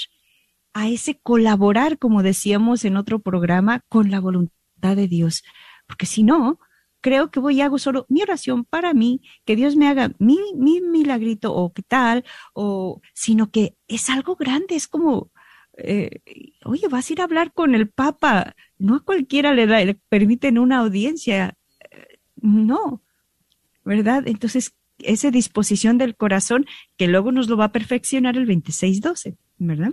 a ese colaborar, como decíamos en otro programa, con la voluntad de Dios. Porque si no, creo que voy y hago solo mi oración para mí, que Dios me haga mi, mi milagrito o qué tal, o, sino que es algo grande, es como, eh, oye, vas a ir a hablar con el Papa, no a cualquiera le, da, le permiten una audiencia, eh, no, ¿verdad? Entonces, esa disposición del corazón que luego nos lo va a perfeccionar el 26-12, ¿verdad?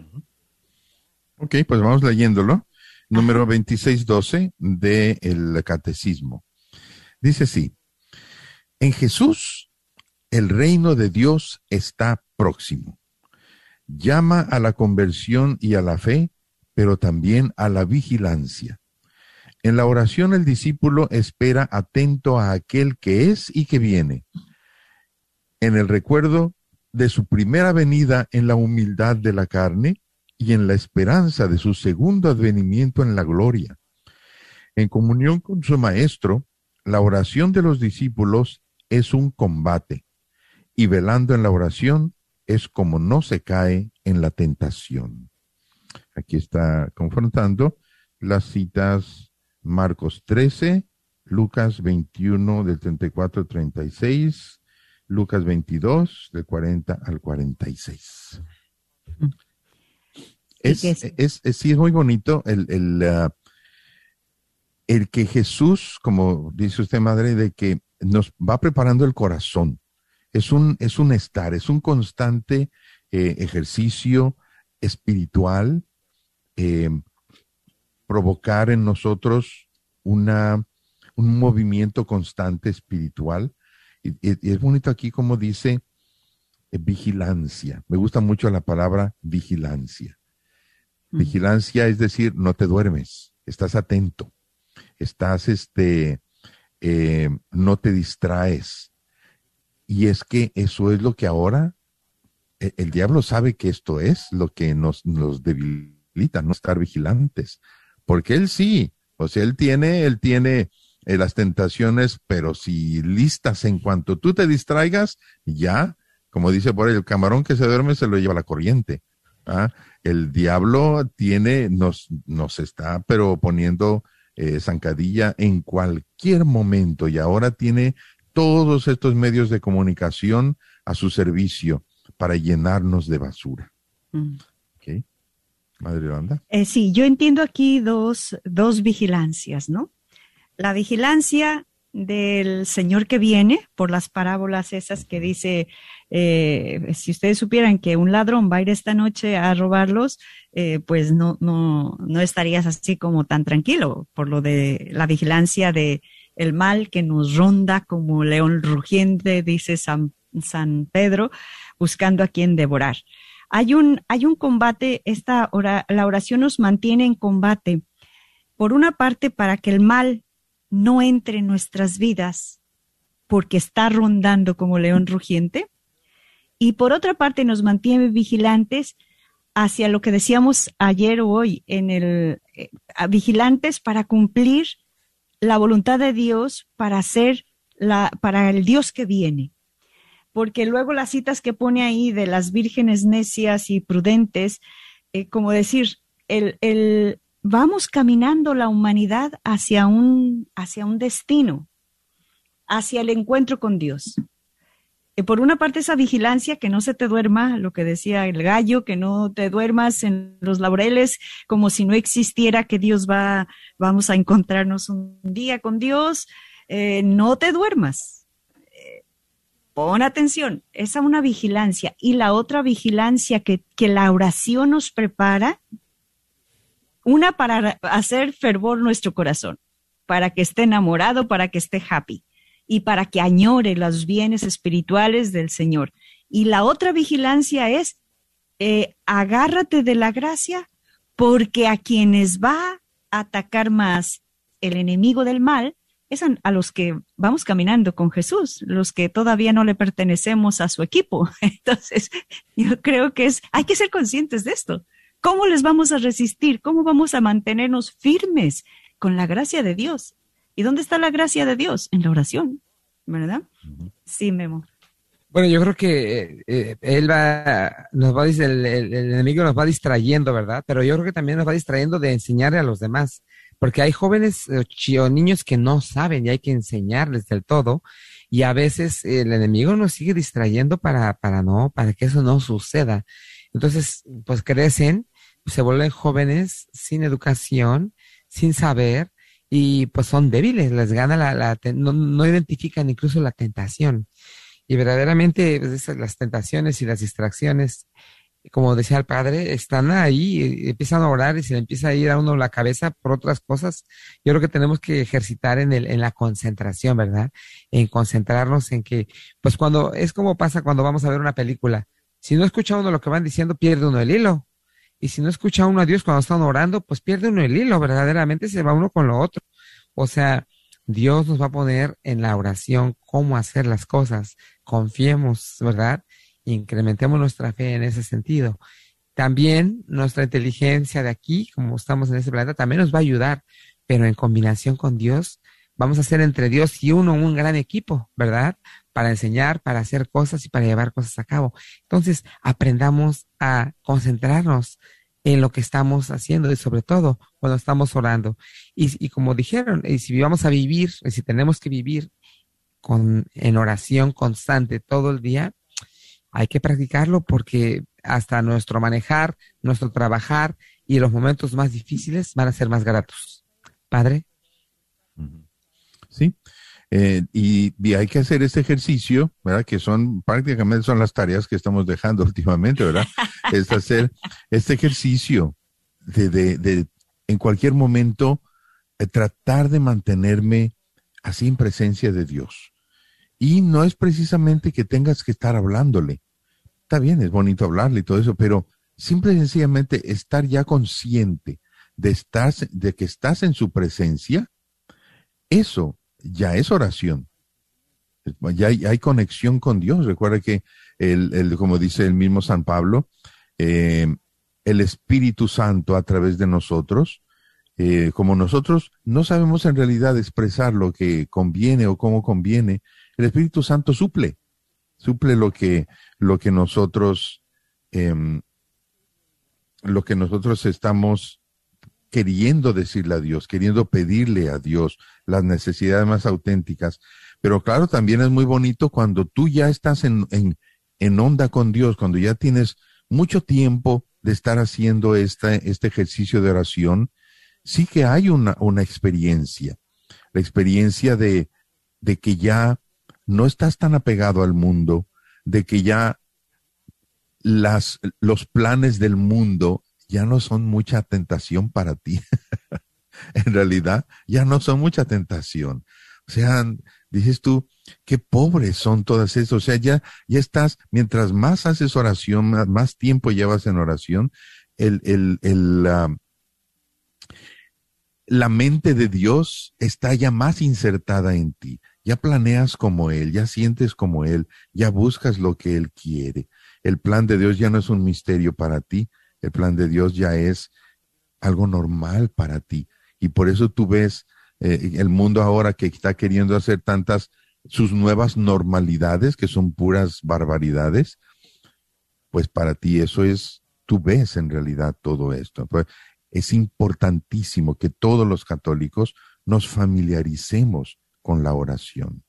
Ok, pues vamos leyéndolo. Número 2612 del Catecismo. Dice así, en Jesús el reino de Dios está próximo. llama a la conversión y a la fe, pero también a la vigilancia. En la oración el discípulo espera atento a aquel que es y que viene. En el recuerdo de su primera venida en la humildad de la carne y en la esperanza de su segundo advenimiento en la gloria. En comunión con su Maestro, la oración de los discípulos es un combate y velando en la oración es como no se cae en la tentación. Aquí está confrontando las citas Marcos 13, Lucas 21 del 34 al 36, Lucas 22 del 40 al 46. Es, es, es, sí, es muy bonito el, el, uh, el que Jesús, como dice usted, madre, de que nos va preparando el corazón. Es un, es un estar, es un constante eh, ejercicio espiritual, eh, provocar en nosotros una, un movimiento constante espiritual. Y, y es bonito aquí como dice eh, vigilancia. Me gusta mucho la palabra vigilancia. Vigilancia es decir, no te duermes, estás atento, estás, este, eh, no te distraes. Y es que eso es lo que ahora el, el diablo sabe que esto es lo que nos, nos debilita, no estar vigilantes, porque él sí, o sea, él tiene, él tiene eh, las tentaciones, pero si listas en cuanto tú te distraigas, ya, como dice por ahí, el camarón que se duerme se lo lleva la corriente. ¿ah? El diablo tiene, nos, nos está, pero poniendo eh, zancadilla en cualquier momento y ahora tiene todos estos medios de comunicación a su servicio para llenarnos de basura. Mm. ¿Ok? Madre Yolanda. Eh, sí, yo entiendo aquí dos, dos vigilancias, ¿no? La vigilancia del Señor que viene, por las parábolas esas que dice, eh, si ustedes supieran que un ladrón va a ir esta noche a robarlos, eh, pues no, no, no estarías así como tan tranquilo por lo de la vigilancia de el mal que nos ronda como león rugiente, dice San, San Pedro, buscando a quien devorar. Hay un, hay un combate, esta hora, la oración nos mantiene en combate. Por una parte, para que el mal no entre en nuestras vidas porque está rondando como león rugiente. Y por otra parte nos mantiene vigilantes hacia lo que decíamos ayer o hoy, en el eh, vigilantes para cumplir la voluntad de Dios para hacer la, para el Dios que viene. Porque luego las citas que pone ahí de las vírgenes necias y prudentes, eh, como decir, el, el, vamos caminando la humanidad hacia un, hacia un destino, hacia el encuentro con Dios. Y por una parte esa vigilancia, que no se te duerma, lo que decía el gallo, que no te duermas en los laureles como si no existiera que Dios va, vamos a encontrarnos un día con Dios, eh, no te duermas. Eh, pon atención, esa una vigilancia. Y la otra vigilancia que, que la oración nos prepara, una para hacer fervor nuestro corazón, para que esté enamorado, para que esté happy y para que añore los bienes espirituales del Señor. Y la otra vigilancia es, eh, agárrate de la gracia, porque a quienes va a atacar más el enemigo del mal es a, los que vamos caminando con Jesús, los que todavía no le pertenecemos a su equipo. Entonces, yo creo que es, hay que ser conscientes de esto. ¿Cómo les vamos a resistir? ¿Cómo vamos a mantenernos firmes con la gracia de Dios? ¿Y dónde está la gracia de Dios? En la oración, ¿verdad? Sí, Memo. Bueno, yo creo que eh, él va, nos va, el, el, el, enemigo nos va distrayendo, ¿verdad? Pero yo creo que también nos va distrayendo de enseñarle a los demás, porque hay jóvenes eh, o niños que no saben y hay que enseñarles del todo, y a veces el enemigo nos sigue distrayendo para, para no, para que eso no suceda. Entonces, pues crecen, se vuelven jóvenes sin educación, sin saber, y pues son débiles, les gana la, no, no, identifican incluso la tentación. Y verdaderamente pues, las tentaciones y las distracciones, como decía el padre, están ahí, empiezan a orar y se le empieza a ir a uno la cabeza por otras cosas. Yo creo que tenemos que ejercitar en, el, en la concentración, ¿verdad? En concentrarnos en que, pues cuando, es como pasa cuando vamos a ver una película, Si no escucha uno lo que van diciendo, pierde uno el hilo. Y si no escucha uno a Dios cuando están orando, pues pierde uno el hilo, verdaderamente se va uno con lo otro. O sea, Dios nos va a poner en la oración cómo hacer las cosas. Confiemos, ¿verdad? Incrementemos nuestra fe en ese sentido. También nuestra inteligencia de aquí, como estamos en este planeta, también nos va a ayudar, pero en combinación con Dios, vamos a hacer entre Dios y uno un gran equipo, ¿verdad? Para enseñar, para hacer cosas y para llevar cosas a cabo. Entonces, aprendamos a concentrarnos en lo que estamos haciendo y sobre todo cuando estamos orando. Y, como dijeron, y si vamos a vivir, y si tenemos que vivir con, en oración constante todo el día, hay que practicarlo porque hasta nuestro manejar, nuestro trabajar y los momentos más difíciles van a ser más gratos. Padre. Sí. Eh, y, hay que hacer este ejercicio, ¿verdad? Que son prácticamente son las tareas que estamos dejando últimamente, ¿verdad? es hacer este ejercicio de, de, de en cualquier momento eh, tratar de mantenerme así en presencia de Dios. Y no es precisamente que tengas que estar hablándole. Está bien, es bonito hablarle y todo eso, pero simple y sencillamente estar ya consciente de, estar, de que estás en su presencia, eso ya es oración. Ya hay, conexión con Dios. Recuerda que, el, como dice el mismo San Pablo, eh, el Espíritu Santo a través de nosotros, eh, como nosotros no sabemos en realidad expresar lo que conviene o cómo conviene, el Espíritu Santo suple, suple lo que, lo que nosotros, eh, lo que nosotros estamos queriendo decirle a Dios, queriendo pedirle a Dios las necesidades más auténticas. Pero claro, también es muy bonito cuando tú ya estás en, en, onda con Dios, cuando ya tienes mucho tiempo de estar haciendo esta, este ejercicio de oración, sí que hay una, una experiencia, la experiencia de, de que ya no estás tan apegado al mundo, de que ya las, los planes del mundo ya no son mucha tentación para ti. en realidad, ya no son mucha tentación. O sea, dices tú, qué pobres son todas esas. O sea, ya, ya estás, mientras más haces oración, más, tiempo llevas en oración, el, el, el, la mente de Dios está ya más insertada en ti. Ya planeas como Él, ya sientes como Él, ya buscas lo que Él quiere. El plan de Dios ya no es un misterio para ti, el plan de Dios ya es algo normal para ti. Y por eso tú ves eh, el mundo ahora que está queriendo hacer tantas sus nuevas normalidades, que son puras barbaridades, pues para ti eso es, tú ves en realidad todo esto. Pues es importantísimo que todos los católicos nos familiaricemos con la oración.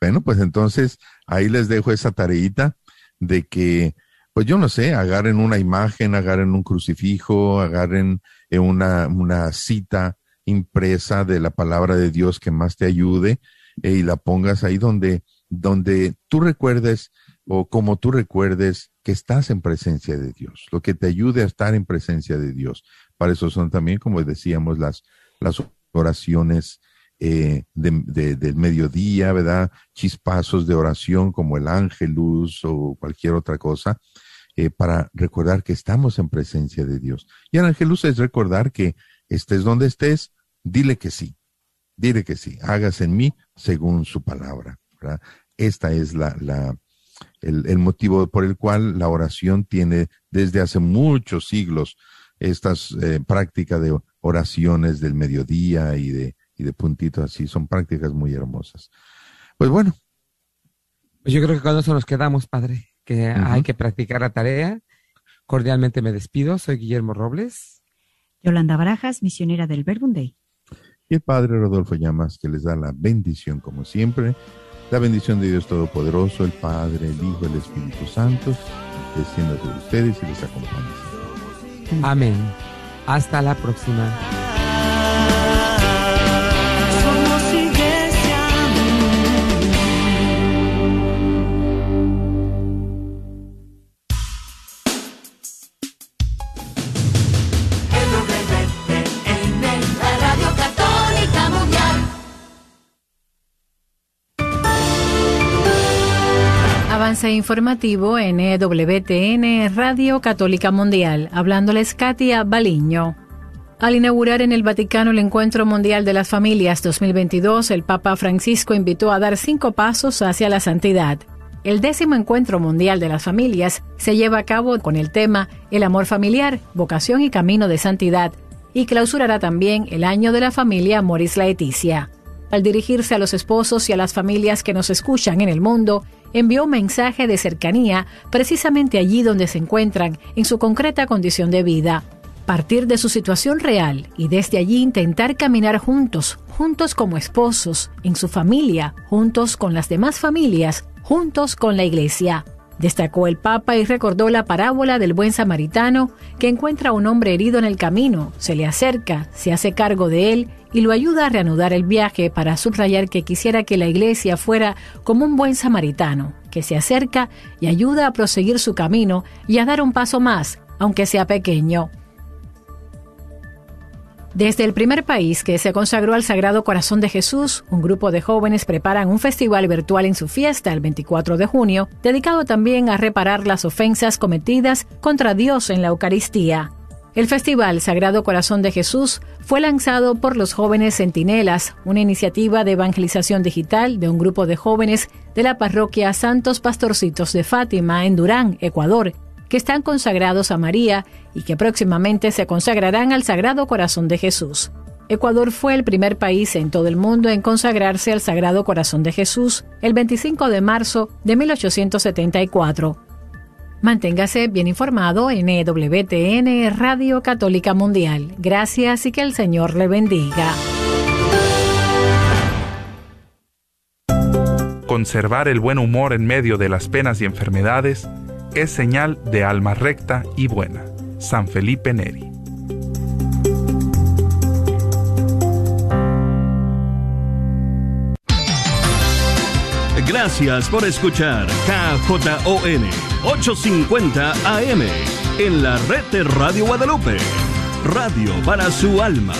Bueno, pues entonces ahí les dejo esa tareita de que, pues yo no sé, agarren una imagen, agarren un crucifijo, agarren una, una cita impresa de la palabra de Dios que más te ayude eh, y la pongas ahí donde, donde tú recuerdes o como tú recuerdes que estás en presencia de Dios, lo que te ayude a estar en presencia de Dios. Para eso son también, como decíamos, las, las oraciones eh, de, de, del mediodía, ¿verdad? Chispazos de oración como el ángelus o cualquier otra cosa, eh, para recordar que estamos en presencia de Dios. Y el ángelus es recordar que estés donde estés, dile que sí, dile que sí, hagas en mí según su palabra, ¿verdad? Esta es la, el motivo por el cual la oración tiene desde hace muchos siglos estas eh, prácticas de oraciones del mediodía y de, y de puntitos así, son prácticas muy hermosas. Pues bueno. Pues yo creo que con eso nos quedamos, padre, que uh -huh. hay que practicar la tarea. Cordialmente me despido, soy Guillermo Robles. Yolanda Barajas, misionera del Verbum Day. Y el padre Rodolfo Llamas, que les da la bendición como siempre. La bendición de Dios Todopoderoso, el Padre, el Hijo, el Espíritu Santo, descienda sobre ustedes y les acompañe. Amén. Hasta la próxima. Informativo en EWTN Radio Católica Mundial, hablándoles Katia Baliño. Al inaugurar en el Vaticano el Encuentro Mundial de las Familias 2022, el Papa Francisco invitó a dar cinco pasos hacia la santidad. El décimo Encuentro Mundial de las Familias se lleva a cabo con el tema El amor familiar, vocación y camino de santidad, y clausurará también el año de la familia Moris Laeticia. Al dirigirse a los esposos y a las familias que nos escuchan en el mundo, envió un mensaje de cercanía precisamente allí donde se encuentran en su concreta condición de vida. Partir de su situación real y desde allí intentar caminar juntos, juntos como esposos, en su familia, juntos con las demás familias, juntos con la Iglesia. Destacó el Papa y recordó la parábola del buen samaritano que encuentra a un hombre herido en el camino, se le acerca, se hace cargo de él y lo ayuda a reanudar el viaje para subrayar que quisiera que la iglesia fuera como un buen samaritano, que se acerca y ayuda a proseguir su camino y a dar un paso más, aunque sea pequeño. Desde el primer país que se consagró al Sagrado Corazón de Jesús, un grupo de jóvenes preparan un festival virtual en su fiesta el 24 de junio, dedicado también a reparar las ofensas cometidas contra Dios en la Eucaristía. El Festival Sagrado Corazón de Jesús fue lanzado por los jóvenes Centinelas, una iniciativa de evangelización digital de un grupo de jóvenes de la parroquia Santos Pastorcitos de Fátima en Durán, Ecuador, que están consagrados a María y que próximamente se consagrarán al Sagrado Corazón de Jesús. Ecuador fue el primer país en todo el mundo en consagrarse al Sagrado Corazón de Jesús el 25 de marzo de 1874. Manténgase bien informado en EWTN Radio Católica Mundial. Gracias y que el Señor le bendiga. Conservar el buen humor en medio de las penas y enfermedades es señal de alma recta y buena. San Felipe Neri. Gracias por escuchar KJON 850 AM en la red de Radio Guadalupe. Radio para su alma.